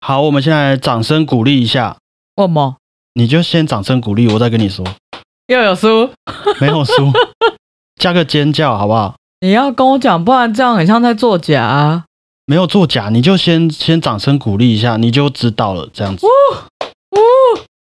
好，我们现在掌声鼓励一下，为什么你就先掌声鼓励，我再跟你说，又有输？没有输，加个尖叫好不好？你要跟我讲，不然这样很像在作假啊！没有作假，你就先先掌声鼓励一下，你就知道了，这样子。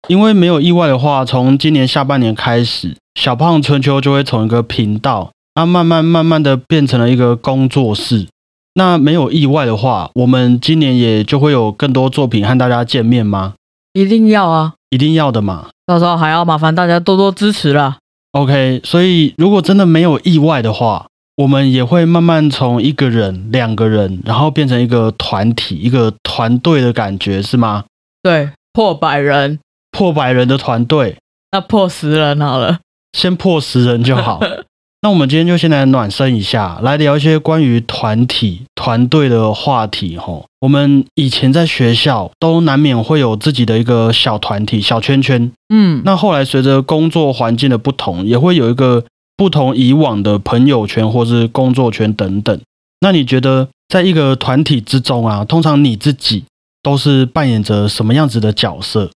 因为没有意外的话，从今年下半年开始，小胖春秋就会从一个频道，那慢慢慢慢的变成了一个工作室。那没有意外的话，我们今年也就会有更多作品和大家见面吗？一定要啊！一定要的嘛。到时候还要麻烦大家多多支持啦。OK，所以如果真的没有意外的话，我们也会慢慢从一个人、两个人，然后变成一个团体、一个团队的感觉，是吗？对，破百人，破百人的团队，那破十人好了。先破十人就好。那我们今天就先来暖身一下，来聊一些关于团体、团队的话题。吼，我们以前在学校都难免会有自己的一个小团体、小圈圈。嗯，那后来随着工作环境的不同，也会有一个不同以往的朋友圈或是工作圈等等。那你觉得，在一个团体之中啊，通常你自己都是扮演着什么样子的角色？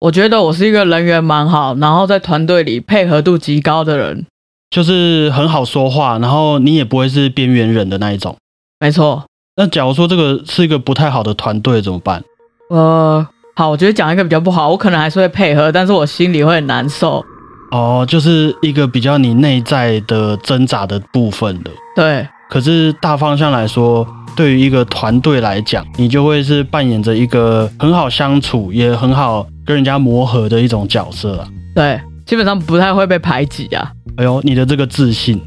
我觉得我是一个人缘蛮好，然后在团队里配合度极高的人。就是很好说话，然后你也不会是边缘人的那一种。没错，那假如说这个是一个不太好的团队怎么办？呃，好，我觉得讲一个比较不好，我可能还是会配合，但是我心里会很难受。哦，就是一个比较你内在的挣扎的部分的。对，可是大方向来说，对于一个团队来讲，你就会是扮演着一个很好相处，也很好跟人家磨合的一种角色啊。对，基本上不太会被排挤啊。哎呦，你的这个自信，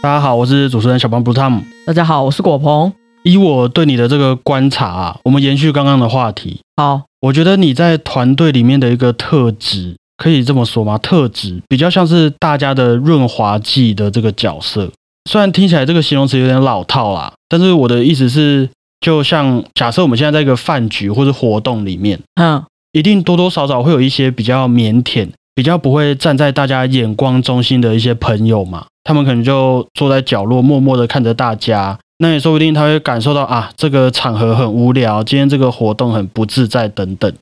大家好，我是主持人小胖 Blue Tom。大家好，我是果鹏。以我对你的这个观察啊，我们延续刚刚的话题，好，我觉得你在团队里面的一个特质，可以这么说吗？特质比较像是大家的润滑剂的这个角色。虽然听起来这个形容词有点老套啦，但是我的意思是，就像假设我们现在在一个饭局或者活动里面，嗯，一定多多少少会有一些比较腼腆、比较不会站在大家眼光中心的一些朋友嘛，他们可能就坐在角落默默的看着大家。那也说不定他会感受到啊，这个场合很无聊，今天这个活动很不自在等等。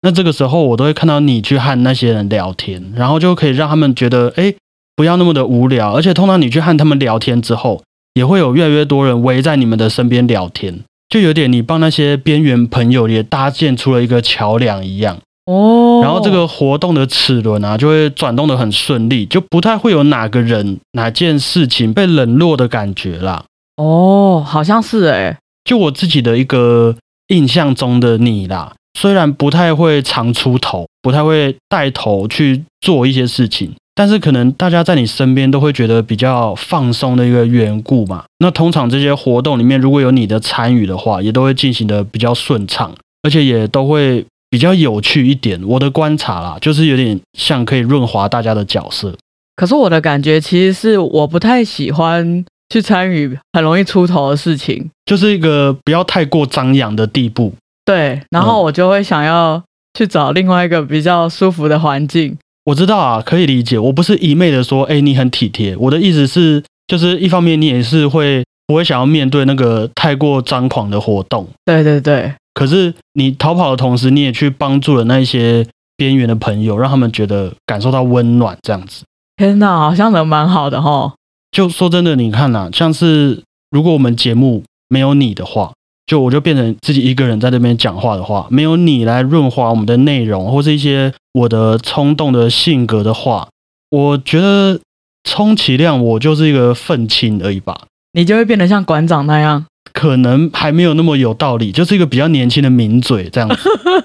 那这个时候我都会看到你去和那些人聊天，然后就可以让他们觉得，哎，不要那么的无聊。而且通常你去和他们聊天之后，也会有越来越多人围在你们的身边聊天，就有点你帮那些边缘朋友也搭建出了一个桥梁一样。哦，然后这个活动的齿轮啊，就会转动的很顺利，就不太会有哪个人、哪件事情被冷落的感觉啦。哦，好像是哎，就我自己的一个印象中的你啦，虽然不太会常出头，不太会带头去做一些事情，但是可能大家在你身边都会觉得比较放松的一个缘故嘛。那通常这些活动里面，如果有你的参与的话，也都会进行的比较顺畅，而且也都会比较有趣一点。我的观察啦，就是有点像可以润滑大家的角色。可是我的感觉其实是我不太喜欢去参与很容易出头的事情，就是一个不要太过张扬的地步。对，然后我就会想要去找另外一个比较舒服的环境。我知道啊，可以理解。我不是一昧的说，哎，你很体贴。我的意思是，就是一方面你也是会不会想要面对那个太过张狂的活动，对对对，可是你逃跑的同时，你也去帮助了那一些边缘的朋友，让他们觉得感受到温暖，这样子。天哪，好像人蛮好的哈。就说真的，你看呐、像是如果我们节目没有你的话，就我就变成自己一个人在那边讲话的话，没有你来润滑我们的内容，或是一些我的冲动的性格的话，我觉得充其量我就是一个愤青而已吧，你就会变得像馆长那样。可能还没有那么有道理，就是一个比较年轻的名嘴这样子。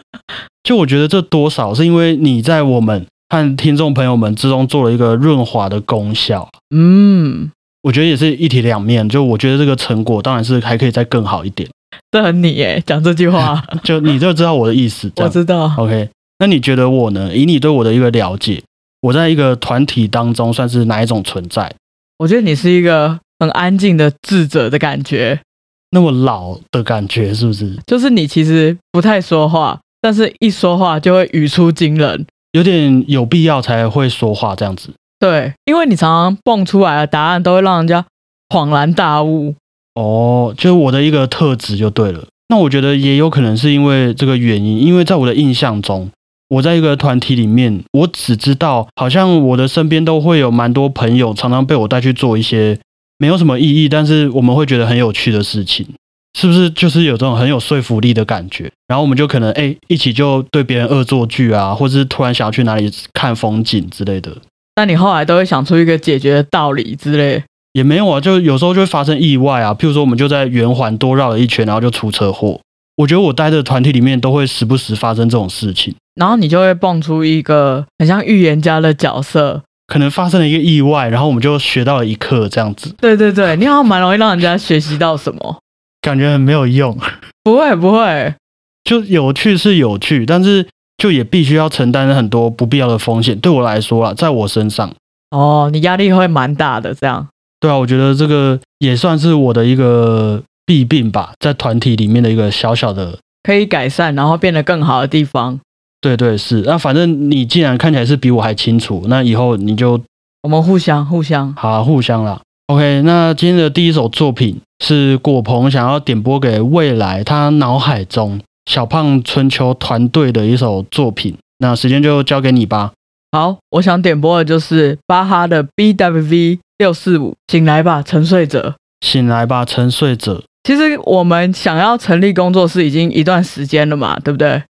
就我觉得这多少是因为你在我们和听众朋友们之中做了一个润滑的功效。嗯，我觉得也是一体两面，就我觉得这个成果当然是还可以再更好一点。这很你耶，讲这句话，就你就知道我的意思，我知道。OK？那你觉得我呢？以你对我的一个了解，我在一个团体当中算是哪一种存在？我觉得你是一个很安静的智者的感觉，那么老的感觉是不是？就是你其实不太说话，但是一说话就会语出惊人。有点有必要才会说话这样子。对，因为你常常蹦出来的答案都会让人家恍然大悟。哦，就是我的一个特质就对了。那我觉得也有可能是因为这个原因，因为在我的印象中，我在一个团体里面，我只知道好像我的身边都会有蛮多朋友，常常被我带去做一些没有什么意义，但是我们会觉得很有趣的事情，是不是？就是有这种很有说服力的感觉，然后我们就可能哎一起就对别人恶作剧啊，或者是突然想要去哪里看风景之类的。那你后来都会想出一个解决的道理之类？也没有啊，就有时候就会发生意外啊。譬如说，我们就在圆环多绕了一圈，然后就出车祸。我觉得我待的团体里面都会时不时发生这种事情，然后你就会蹦出一个很像预言家的角色，可能发生了一个意外，然后我们就学到了一课，这样子。对对对，你好像蛮容易让人家学习到什么，感觉很没有用。不会不会，就有趣是有趣，但是就也必须要承担很多不必要的风险。对我来说啊，在我身上，哦，你压力会蛮大的，这样。对啊，我觉得这个也算是我的一个弊病吧，在团体里面的一个小小的可以改善，然后变得更好的地方。对对是，那反正你既然看起来是比我还清楚，那以后你就我们互相互相好互相啦。OK，那今天的第一首作品是果鹏想要点播给未来他脑海中小胖春秋团队的一首作品，那时间就交给你吧。好，我想点播的就是巴哈的 BWV。六四五，醒来吧，沉睡者！醒来吧，沉睡者！其实我们想要成立工作室已经一段时间了嘛，对不对？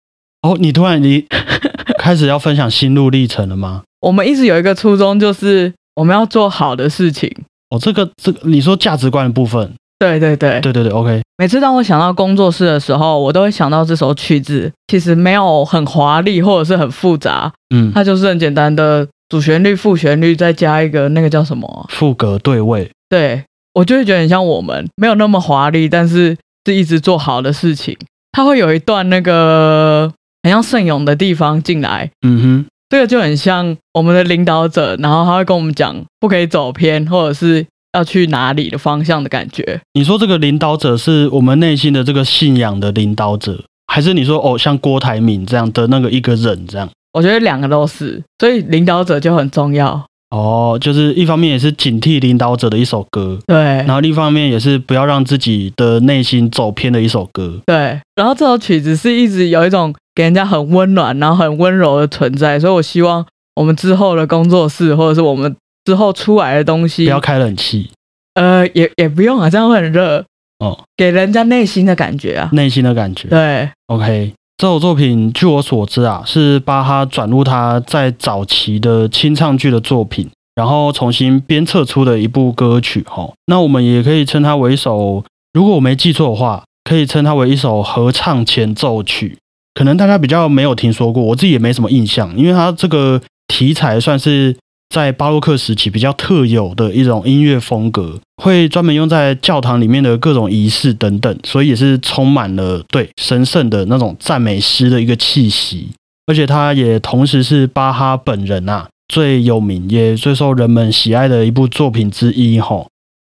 哦，你突然你 开始要分享心路历程了吗？我们一直有一个初衷，就是我们要做好的事情。哦，这个这个，你说价值观的部分？对对对对对对，OK。每次当我想到工作室的时候，我都会想到这首曲子，其实没有很华丽或者是很复杂，嗯，它就是很简单的。主旋律、副旋律，再加一个那个叫什么？副歌对位。对我就会觉得很像我们，没有那么华丽，但是是一直做好的事情。他会有一段那个很像圣咏的地方进来。嗯哼，这个就很像我们的领导者，然后他会跟我们讲不可以走偏，或者是要去哪里的方向的感觉。你说这个领导者是我们内心的这个信仰的领导者，还是你说哦像郭台铭这样的那个一个人这样？我觉得两个都是，所以领导者就很重要哦。就是一方面也是警惕领导者的一首歌，对。然后另一方面也是不要让自己的内心走偏的一首歌，对。然后这首曲子是一直有一种给人家很温暖，然后很温柔的存在。所以我希望我们之后的工作室，或者是我们之后出来的东西，不要开冷气。呃，也也不用啊，这样会很热哦，给人家内心的感觉啊，内心的感觉。对，OK。这首作品，据我所知啊，是巴哈转入他在早期的清唱剧的作品，然后重新编测出的一部歌曲。哈，那我们也可以称它为一首，如果我没记错的话，可以称它为一首合唱前奏曲。可能大家比较没有听说过，我自己也没什么印象，因为它这个题材算是。在巴洛克时期比较特有的一种音乐风格，会专门用在教堂里面的各种仪式等等，所以也是充满了对神圣的那种赞美诗的一个气息。而且它也同时是巴哈本人啊最有名也最受人们喜爱的一部作品之一。吼，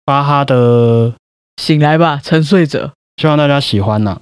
巴哈的《醒来吧，沉睡者》，希望大家喜欢呐。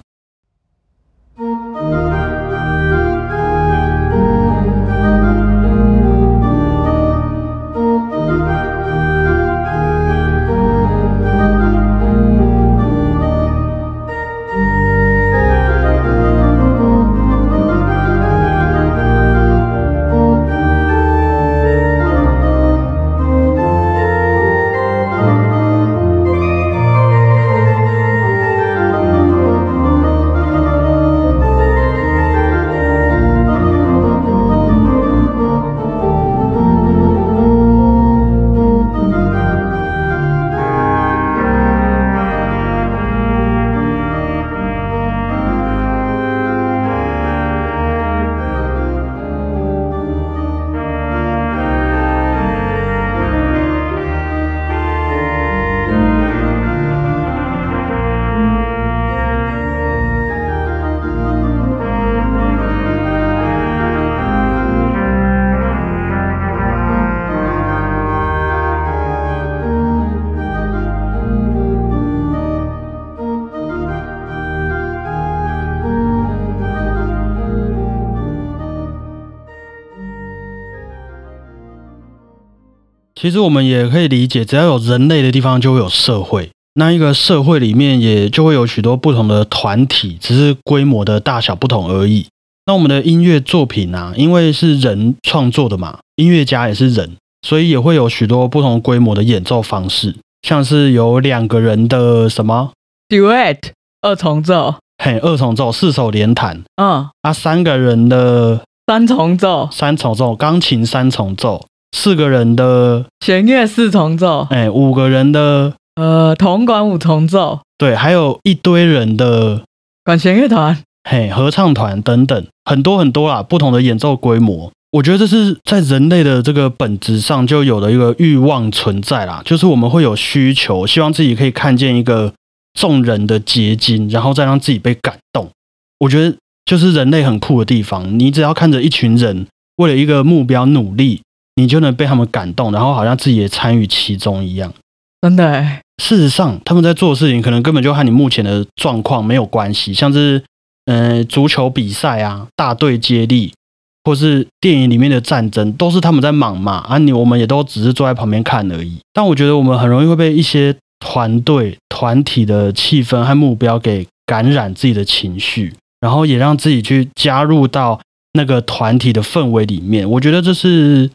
其实我们也可以理解，只要有人类的地方，就会有社会。那一个社会里面，也就会有许多不同的团体，只是规模的大小不同而已。那我们的音乐作品啊，因为是人创作的嘛，音乐家也是人，所以也会有许多不同规模的演奏方式，像是有两个人的什么？Duet 二重奏，嘿，二重奏四手联弹，嗯，啊，三个人的三重奏，三重奏钢琴三重奏，四个人的弦乐四重奏，哎，五个人的呃铜管五重奏，对，还有一堆人的管弦乐团。嘿，合唱团等等，很多很多啦，不同的演奏规模。我觉得这是在人类的这个本质上就有的一个欲望存在啦，就是我们会有需求，希望自己可以看见一个众人的结晶，然后再让自己被感动。我觉得就是人类很酷的地方，你只要看着一群人为了一个目标努力，你就能被他们感动，然后好像自己也参与其中一样。真的，事实上他们在做的事情可能根本就和你目前的状况没有关系，像是。嗯，足球比赛啊，大队接力，或是电影里面的战争，都是他们在忙嘛。啊，你我们也都只是坐在旁边看而已。但我觉得我们很容易会被一些团队、团体的气氛和目标给感染自己的情绪，然后也让自己去加入到那个团体的氛围里面。我觉得这是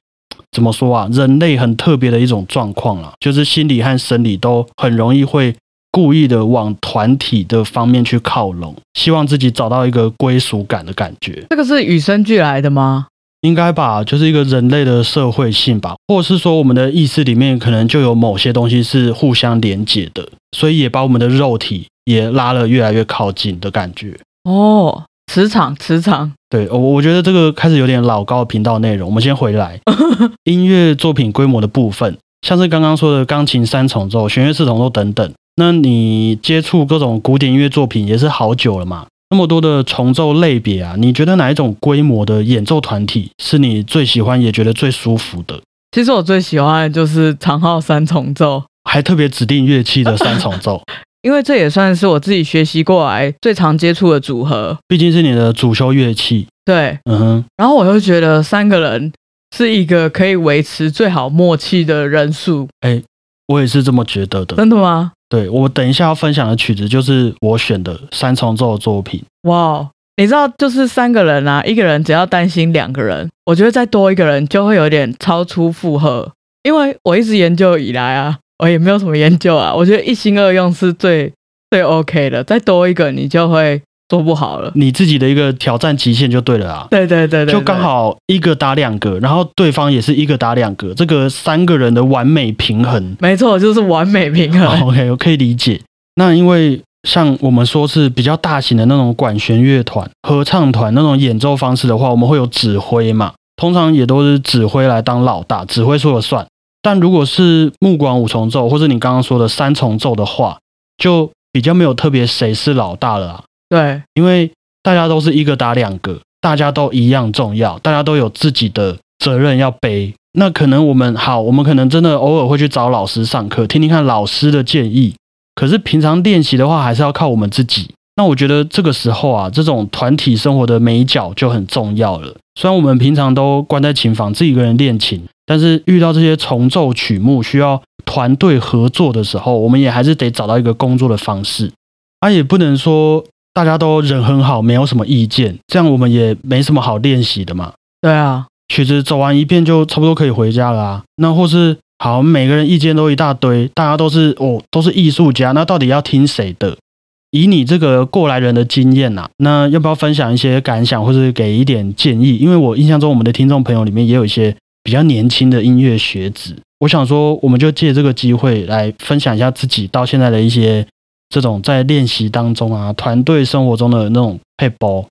怎么说啊？人类很特别的一种状况了，就是心理和生理都很容易会。故意的往团体的方面去靠拢，希望自己找到一个归属感的感觉。这个是与生俱来的吗？应该吧，就是一个人类的社会性吧，或者是说我们的意识里面可能就有某些东西是互相连接的，所以也把我们的肉体也拉了越来越靠近的感觉。哦，磁场，磁场。对，我我觉得这个开始有点老高频道内容，我们先回来 音乐作品规模的部分，像是刚刚说的钢琴三重奏、弦乐四重奏等等。那你接触各种古典音乐作品也是好久了嘛？那么多的重奏类别啊，你觉得哪一种规模的演奏团体是你最喜欢也觉得最舒服的？其实我最喜欢的就是长号三重奏，还特别指定乐器的三重奏，因为这也算是我自己学习过来最常接触的组合，毕竟是你的主修乐器。对，嗯哼。然后我又觉得三个人是一个可以维持最好默契的人数。哎，我也是这么觉得的。真的吗？对我等一下要分享的曲子就是我选的三重奏的作品。哇，你知道就是三个人啊，一个人只要担心两个人，我觉得再多一个人就会有点超出负荷。因为我一直研究以来啊，我也没有什么研究啊，我觉得一心二用是最最 OK 的，再多一个你就会。做不好了，你自己的一个挑战极限就对了啊！对对对对，就刚好一个打两个，然后对方也是一个打两个，这个三个人的完美平衡，没错，就是完美平衡。OK，我可以理解。那因为像我们说是比较大型的那种管弦乐团、合唱团那种演奏方式的话，我们会有指挥嘛，通常也都是指挥来当老大，指挥说了算。但如果是木管五重奏或者你刚刚说的三重奏的话，就比较没有特别谁是老大了。对，因为大家都是一个打两个，大家都一样重要，大家都有自己的责任要背。那可能我们好，我们可能真的偶尔会去找老师上课，听听看老师的建议。可是平常练习的话，还是要靠我们自己。那我觉得这个时候啊，这种团体生活的美角就很重要了。虽然我们平常都关在琴房自己一个人练琴，但是遇到这些重奏曲目需要团队合作的时候，我们也还是得找到一个工作的方式。啊，也不能说。大家都人很好，没有什么意见，这样我们也没什么好练习的嘛。对啊，曲子走完一遍就差不多可以回家了啊。那或是好，每个人意见都一大堆，大家都是哦，都是艺术家，那到底要听谁的？以你这个过来人的经验呐，那要不要分享一些感想，或是给一点建议？因为我印象中我们的听众朋友里面也有一些比较年轻的音乐学子，我想说，我们就借这个机会来分享一下自己到现在的一些。这种在练习当中啊，团队生活中的那种配包，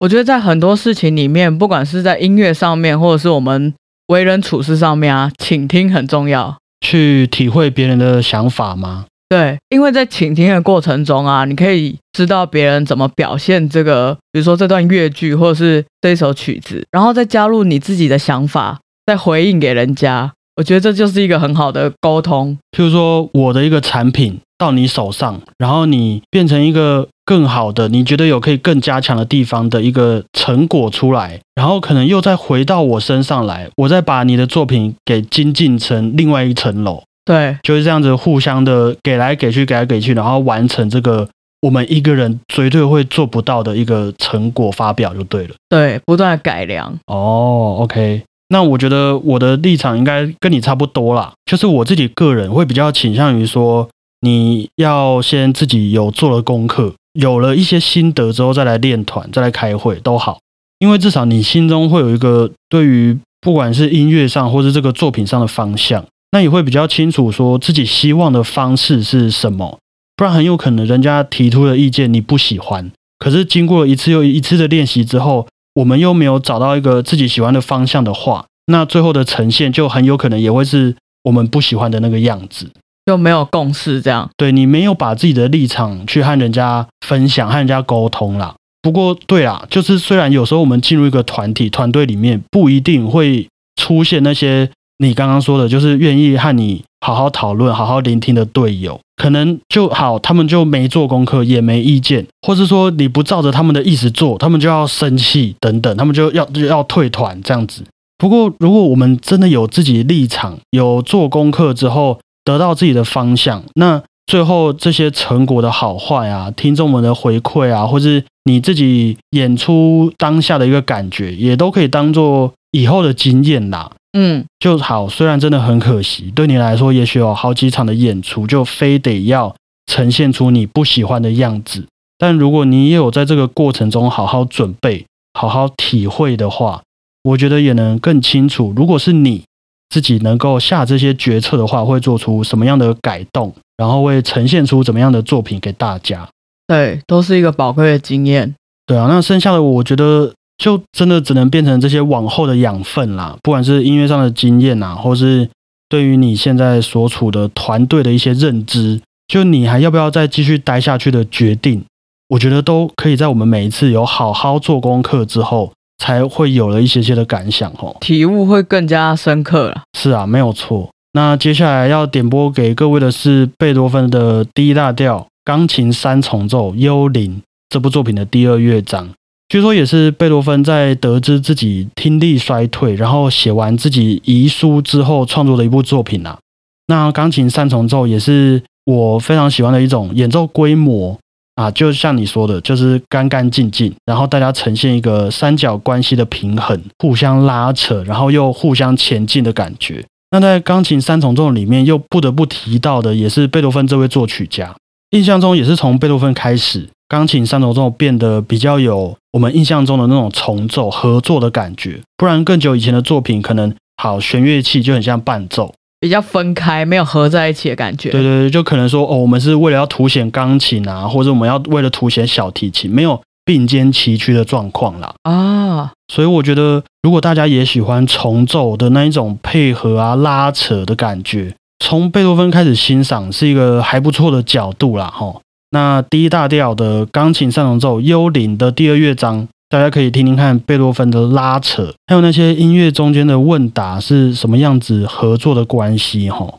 我觉得在很多事情里面，不管是在音乐上面，或者是我们为人处事上面啊，倾听很重要。去体会别人的想法吗？对，因为在倾听的过程中啊，你可以知道别人怎么表现这个，比如说这段乐句，或者是这一首曲子，然后再加入你自己的想法，再回应给人家。我觉得这就是一个很好的沟通。譬如说，我的一个产品到你手上，然后你变成一个更好的，你觉得有可以更加强的地方的一个成果出来，然后可能又再回到我身上来，我再把你的作品给精进成另外一层楼。对，就是这样子互相的给来给去，给来给去，然后完成这个我们一个人绝对会做不到的一个成果发表就对了。对，不断的改良。哦，OK。那我觉得我的立场应该跟你差不多啦，就是我自己个人会比较倾向于说，你要先自己有做了功课，有了一些心得之后再来练团，再来开会都好，因为至少你心中会有一个对于不管是音乐上或是这个作品上的方向，那也会比较清楚说自己希望的方式是什么，不然很有可能人家提出的意见你不喜欢，可是经过一次又一次的练习之后。我们又没有找到一个自己喜欢的方向的话，那最后的呈现就很有可能也会是我们不喜欢的那个样子，就没有共识这样。对你没有把自己的立场去和人家分享、和人家沟通啦。不过，对啦，就是虽然有时候我们进入一个团体、团队里面，不一定会出现那些你刚刚说的，就是愿意和你。好好讨论，好好聆听的队友，可能就好，他们就没做功课，也没意见，或是说你不照着他们的意思做，他们就要生气等等，他们就要就要退团这样子。不过，如果我们真的有自己立场，有做功课之后，得到自己的方向，那最后这些成果的好坏啊，听众们的回馈啊，或是你自己演出当下的一个感觉，也都可以当做以后的经验啦。嗯，就好。虽然真的很可惜，对你来说，也许有好几场的演出，就非得要呈现出你不喜欢的样子。但如果你也有在这个过程中好好准备、好好体会的话，我觉得也能更清楚，如果是你自己能够下这些决策的话，会做出什么样的改动，然后会呈现出怎么样的作品给大家。对，都是一个宝贵的经验。对啊，那剩下的我觉得。就真的只能变成这些往后的养分啦，不管是音乐上的经验呐，或是对于你现在所处的团队的一些认知，就你还要不要再继续待下去的决定，我觉得都可以在我们每一次有好好做功课之后，才会有了一些些的感想哦，体悟会更加深刻了。是啊，没有错。那接下来要点播给各位的是贝多芬的第一大调钢琴三重奏《幽灵》这部作品的第二乐章。据说也是贝多芬在得知自己听力衰退，然后写完自己遗书之后创作的一部作品啊。那钢琴三重奏也是我非常喜欢的一种演奏规模啊，就像你说的，就是干干净净，然后大家呈现一个三角关系的平衡，互相拉扯，然后又互相前进的感觉。那在钢琴三重奏里面，又不得不提到的也是贝多芬这位作曲家，印象中也是从贝多芬开始。钢琴三重奏变得比较有我们印象中的那种重奏合作的感觉，不然更久以前的作品可能好弦乐器就很像伴奏，比较分开，没有合在一起的感觉。对对对，就可能说哦，我们是为了要凸显钢琴啊，或者我们要为了凸显小提琴，没有并肩齐驱的状况啦。啊，所以我觉得如果大家也喜欢重奏的那一种配合啊、拉扯的感觉，从贝多芬开始欣赏是一个还不错的角度啦，哈。那 D 大调的钢琴上重奏《幽灵》的第二乐章，大家可以听听看贝多芬的拉扯，还有那些音乐中间的问答是什么样子合作的关系，吼。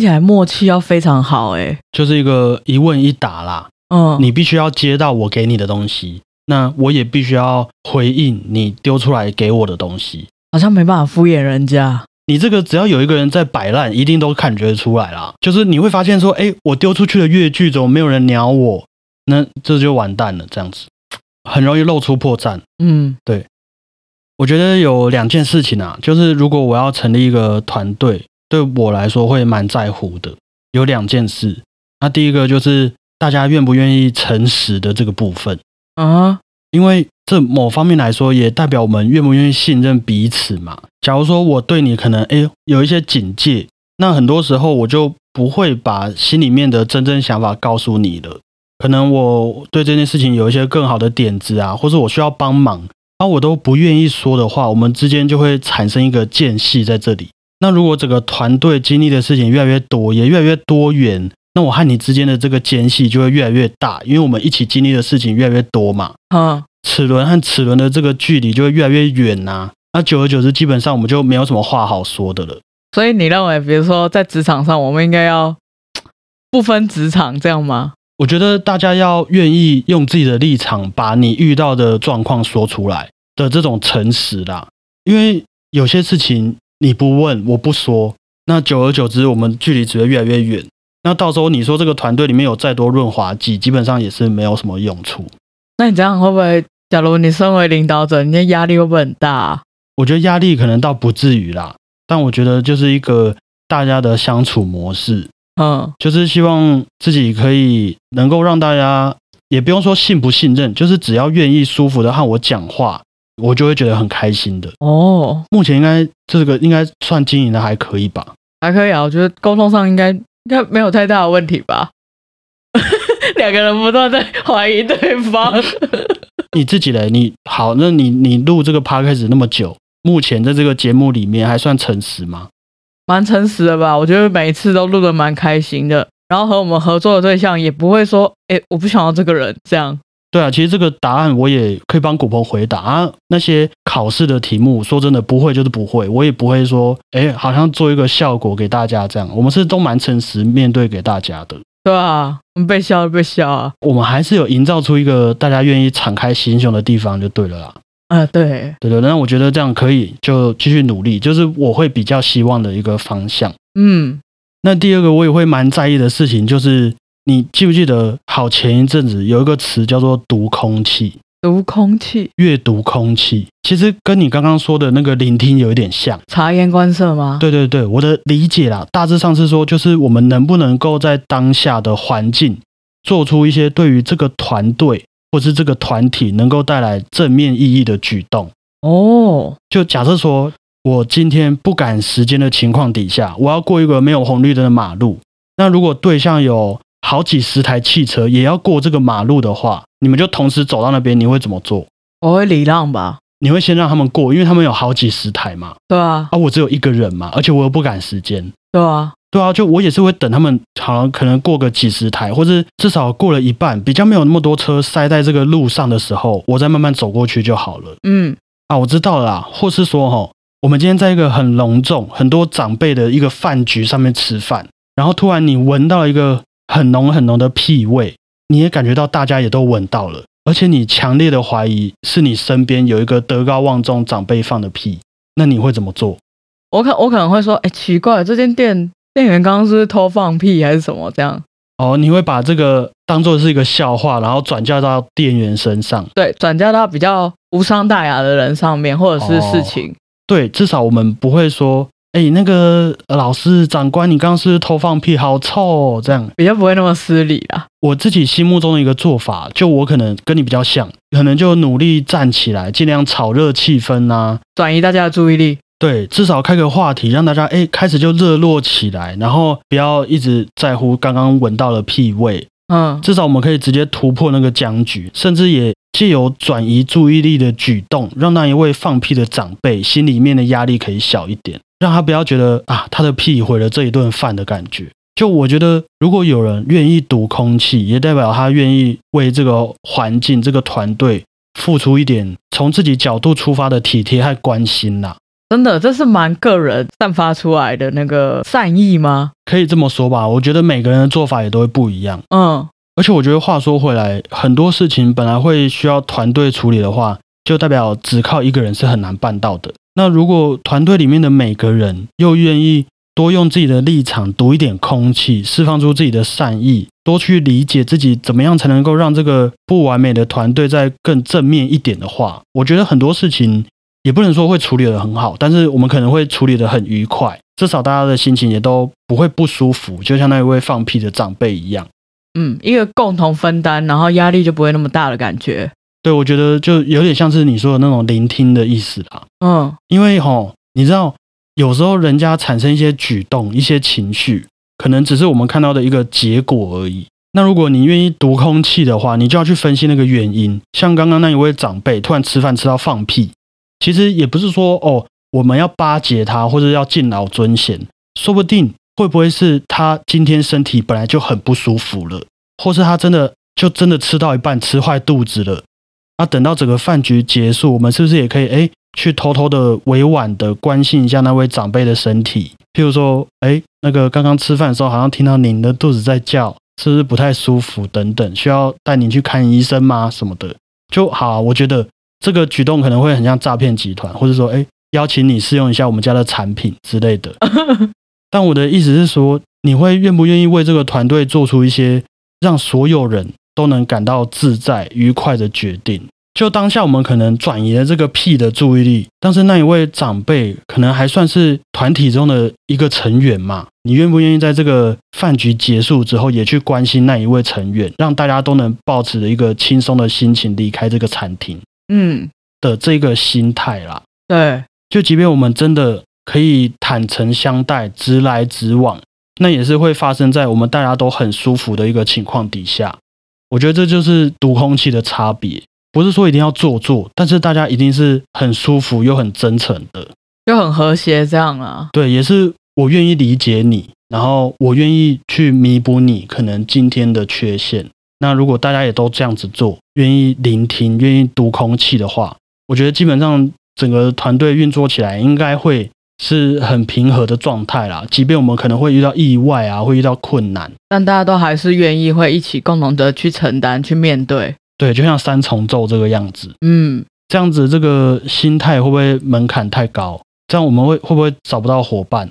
起来默契要非常好，哎，就是一个一问一答啦。嗯，你必须要接到我给你的东西，那我也必须要回应你丢出来给我的东西。好像没办法敷衍人家。你这个只要有一个人在摆烂，一定都感觉出来啦。就是你会发现说，哎，我丢出去的越剧怎么没有人鸟我？那这就完蛋了，这样子很容易露出破绽。嗯，对。我觉得有两件事情啊，就是如果我要成立一个团队，对我来说会蛮在乎的。有两件事，那第一个就是大家愿不愿意诚实的这个部分啊。因为这某方面来说，也代表我们愿不愿意信任彼此嘛。假如说我对你可能哎有一些警戒，那很多时候我就不会把心里面的真正想法告诉你了。可能我对这件事情有一些更好的点子啊，或是我需要帮忙，而我都不愿意说的话，我们之间就会产生一个间隙在这里。那如果整个团队经历的事情越来越多，也越来越多元。那我和你之间的这个间隙就会越来越大，因为我们一起经历的事情越来越多嘛。嗯，齿轮和齿轮的这个距离就会越来越远呐。那久而久之，基本上我们就没有什么话好说的了。所以你认为，比如说在职场上，我们应该要不分职场这样吗？我觉得大家要愿意用自己的立场，把你遇到的状况说出来的这种诚实啦。因为有些事情你不问，我不说，那久而久之，我们距离只会越来越远。那到时候你说这个团队里面有再多润滑剂，基本上也是没有什么用处。那你这样会不会？假如你身为领导者，你的压力会不会很大？我觉得压力可能倒不至于啦，但我觉得就是一个大家的相处模式，嗯，就是希望自己可以能够让大家也不用说信不信任，就是只要愿意舒服的和我讲话，我就会觉得很开心的。哦，目前应该这个应该算经营的还可以吧？还可以啊，我觉得沟通上应该。应该没有太大的问题吧？两个人不断在怀疑对方。你自己嘞？你好，那你你录这个 podcast 那么久，目前在这个节目里面还算诚实吗？蛮诚实的吧？我觉得每一次都录的蛮开心的，然后和我们合作的对象也不会说，哎，我不想要这个人这样。对啊，其实这个答案我也可以帮古鹏回答啊。那些考试的题目，说真的不会就是不会，我也不会说，哎，好像做一个效果给大家这样。我们是都蛮诚实面对给大家的。对啊，我们被笑就被笑啊。我们还是有营造出一个大家愿意敞开心胸的地方就对了啦。啊，对，对对，那我觉得这样可以就继续努力，就是我会比较希望的一个方向。嗯，那第二个我也会蛮在意的事情就是。你记不记得？好，前一阵子有一个词叫做“读空气”，读空气，阅读空气，其实跟你刚刚说的那个聆听有一点像，察言观色吗？对对对，我的理解啦，大致上是说，就是我们能不能够在当下的环境，做出一些对于这个团队或是这个团体能够带来正面意义的举动。哦，就假设说我今天不赶时间的情况底下，我要过一个没有红绿灯的马路，那如果对象有好几十台汽车也要过这个马路的话，你们就同时走到那边，你会怎么做？我会礼让吧。你会先让他们过，因为他们有好几十台嘛。对啊。啊，我只有一个人嘛，而且我又不赶时间。对啊。对啊，就我也是会等他们，好像可能过个几十台，或者至少过了一半，比较没有那么多车塞在这个路上的时候，我再慢慢走过去就好了。嗯。啊，我知道了。或是说，哈，我们今天在一个很隆重、很多长辈的一个饭局上面吃饭，然后突然你闻到一个。很浓很浓的屁味，你也感觉到大家也都闻到了，而且你强烈的怀疑是你身边有一个德高望重长辈放的屁，那你会怎么做？我可我可能会说，哎，奇怪，这间店店员刚刚是偷放屁还是什么？这样哦，你会把这个当做是一个笑话，然后转嫁到店员身上，对，转嫁到比较无伤大雅的人上面，或者是事情，对，至少我们不会说。哎，那个老师长官，你刚刚是偷放屁，好臭哦！这样比较不会那么失礼啦。我自己心目中的一个做法，就我可能跟你比较像，可能就努力站起来，尽量炒热气氛呐，转移大家的注意力。对，至少开个话题，让大家哎开始就热络起来，然后不要一直在乎刚刚闻到了屁味。嗯，至少我们可以直接突破那个僵局，甚至也借由转移注意力的举动，让那一位放屁的长辈心里面的压力可以小一点。让他不要觉得啊，他的屁毁了这一顿饭的感觉。就我觉得，如果有人愿意读空气，也代表他愿意为这个环境、这个团队付出一点从自己角度出发的体贴和关心呐。真的，这是蛮个人散发出来的那个善意吗？可以这么说吧。我觉得每个人的做法也都会不一样。嗯，而且我觉得话说回来，很多事情本来会需要团队处理的话，就代表只靠一个人是很难办到的。那如果团队里面的每个人又愿意多用自己的立场读一点空气，释放出自己的善意，多去理解自己怎么样才能够让这个不完美的团队再更正面一点的话，我觉得很多事情。也不能说会处理的很好，但是我们可能会处理的很愉快，至少大家的心情也都不会不舒服，就像那一位放屁的长辈一样。嗯，一个共同分担，然后压力就不会那么大的感觉。对，我觉得就有点像是你说的那种聆听的意思啦。嗯，因为吼，你知道，有时候人家产生一些举动、一些情绪，可能只是我们看到的一个结果而已。那如果你愿意读空气的话，你就要去分析那个原因。像刚刚那一位长辈突然吃饭吃到放屁。其实也不是说哦，我们要巴结他，或者要敬老尊贤，说不定会不会是他今天身体本来就很不舒服了，或是他真的就真的吃到一半吃坏肚子了。那等到整个饭局结束，我们是不是也可以哎去偷偷的委婉的关心一下那位长辈的身体？譬如说，哎，那个刚刚吃饭的时候好像听到您的肚子在叫，是不是不太舒服？等等，需要带您去看医生吗？什么的就好，我觉得。这个举动可能会很像诈骗集团，或者说，哎，邀请你试用一下我们家的产品之类的。但我的意思是说，你会愿不愿意为这个团队做出一些让所有人都能感到自在、愉快的决定？就当下我们可能转移了这个屁的注意力，但是那一位长辈可能还算是团体中的一个成员嘛？你愿不愿意在这个饭局结束之后，也去关心那一位成员，让大家都能保持着一个轻松的心情离开这个餐厅？嗯的这个心态啦，对，就即便我们真的可以坦诚相待，直来直往，那也是会发生在我们大家都很舒服的一个情况底下。我觉得这就是读空气的差别，不是说一定要做作，但是大家一定是很舒服又很真诚的，就很和谐这样啊。对，也是我愿意理解你，然后我愿意去弥补你可能今天的缺陷。那如果大家也都这样子做，愿意聆听，愿意读空气的话，我觉得基本上整个团队运作起来应该会是很平和的状态啦。即便我们可能会遇到意外啊，会遇到困难，但大家都还是愿意会一起共同的去承担、去面对。对，就像三重奏这个样子。嗯，这样子这个心态会不会门槛太高？这样我们会会不会找不到伙伴？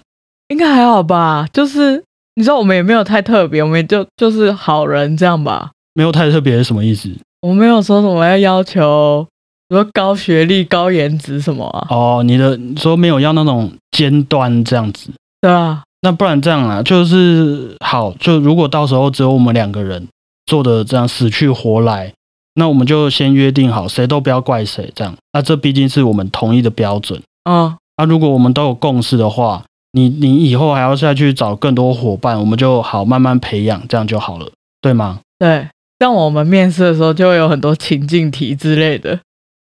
应该还好吧。就是你知道，我们也没有太特别，我们就就是好人这样吧。没有太特别是什么意思？我没有说什么要要求，说高学历、高颜值什么啊？哦，你的说没有要那种尖端这样子，对啊。那不然这样啊，就是好，就如果到时候只有我们两个人做的这样死去活来，那我们就先约定好，谁都不要怪谁，这样。那这毕竟是我们同意的标准。嗯。那如果我们都有共识的话，你你以后还要再去找更多伙伴，我们就好慢慢培养，这样就好了，对吗？对。像我们面试的时候，就会有很多情境题之类的。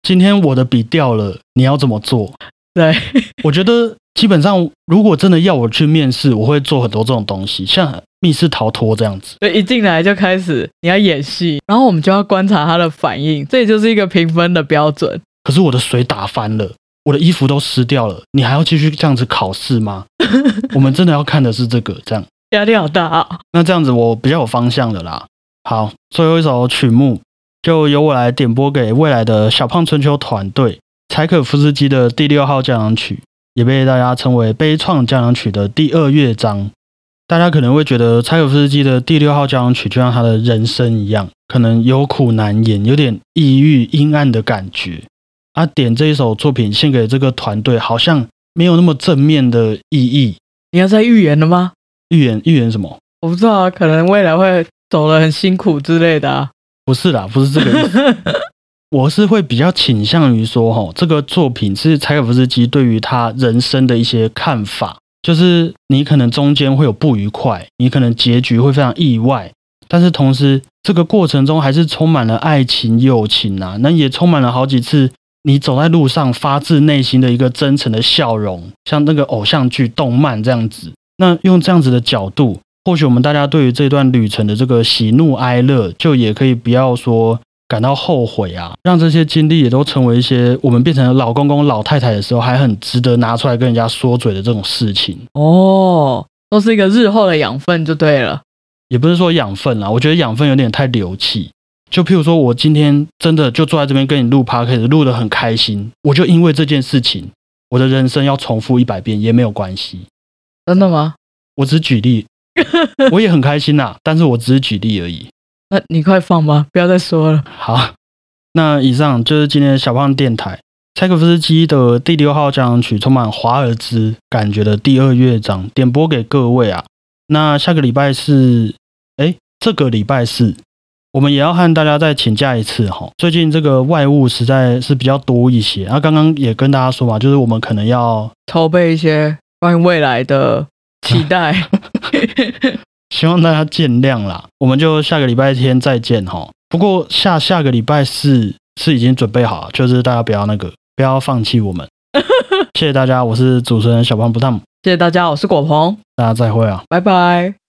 今天我的笔掉了，你要怎么做？对，我觉得基本上，如果真的要我去面试，我会做很多这种东西，像密室逃脱这样子。对，一进来就开始你要演戏，然后我们就要观察他的反应，这也就是一个评分的标准。可是我的水打翻了，我的衣服都湿掉了，你还要继续这样子考试吗？我们真的要看的是这个，这样压力好大啊。那这样子我比较有方向的啦。好，最后一首曲目就由我来点播给未来的小胖春秋团队。柴可夫斯基的第六号交响曲，也被大家称为悲怆交响曲的第二乐章。大家可能会觉得柴可夫斯基的第六号交响曲就像他的人生一样，可能有苦难言，有点抑郁阴暗的感觉。啊，点这一首作品献给这个团队，好像没有那么正面的意义。你要在预言了吗？预言预言什么？我不知道啊，可能未来会。走得很辛苦之类的啊？不是啦，不是这个意思。我是会比较倾向于说，哈，这个作品是柴可夫斯基对于他人生的一些看法。就是你可能中间会有不愉快，你可能结局会非常意外，但是同时这个过程中还是充满了爱情、友情啊。那也充满了好几次你走在路上发自内心的一个真诚的笑容，像那个偶像剧、动漫这样子。那用这样子的角度。或许我们大家对于这段旅程的这个喜怒哀乐，就也可以不要说感到后悔啊，让这些经历也都成为一些我们变成老公公老太太的时候还很值得拿出来跟人家说嘴的这种事情哦，都是一个日后的养分就对了。也不是说养分啦，我觉得养分有点太流气。就譬如说，我今天真的就坐在这边跟你录 p o d c a s 录得很开心，我就因为这件事情，我的人生要重复一百遍也没有关系。真的吗？我只举例，我也很开心呐，但是我只是举例而已。那你快放吧，不要再说了。好，那以上就是今天小胖电台柴可夫斯基的第六号交响曲，充满华尔兹感觉的第二乐章，点播给各位啊。那下个礼拜是，哎，这个礼拜四。我们也要和大家再请假一次哈，最近这个外务实在是比较多一些。然后刚刚也跟大家说嘛，就是我们可能要筹备一些关于未来的期待，希望大家见谅啦。我们就下个礼拜天再见哈。不过下下个礼拜四是已经准备好，就是大家不要那个不要放弃我们。谢谢大家，我是主持人小胖不烫。谢谢大家，我是果鹏，大家再会啊，拜拜。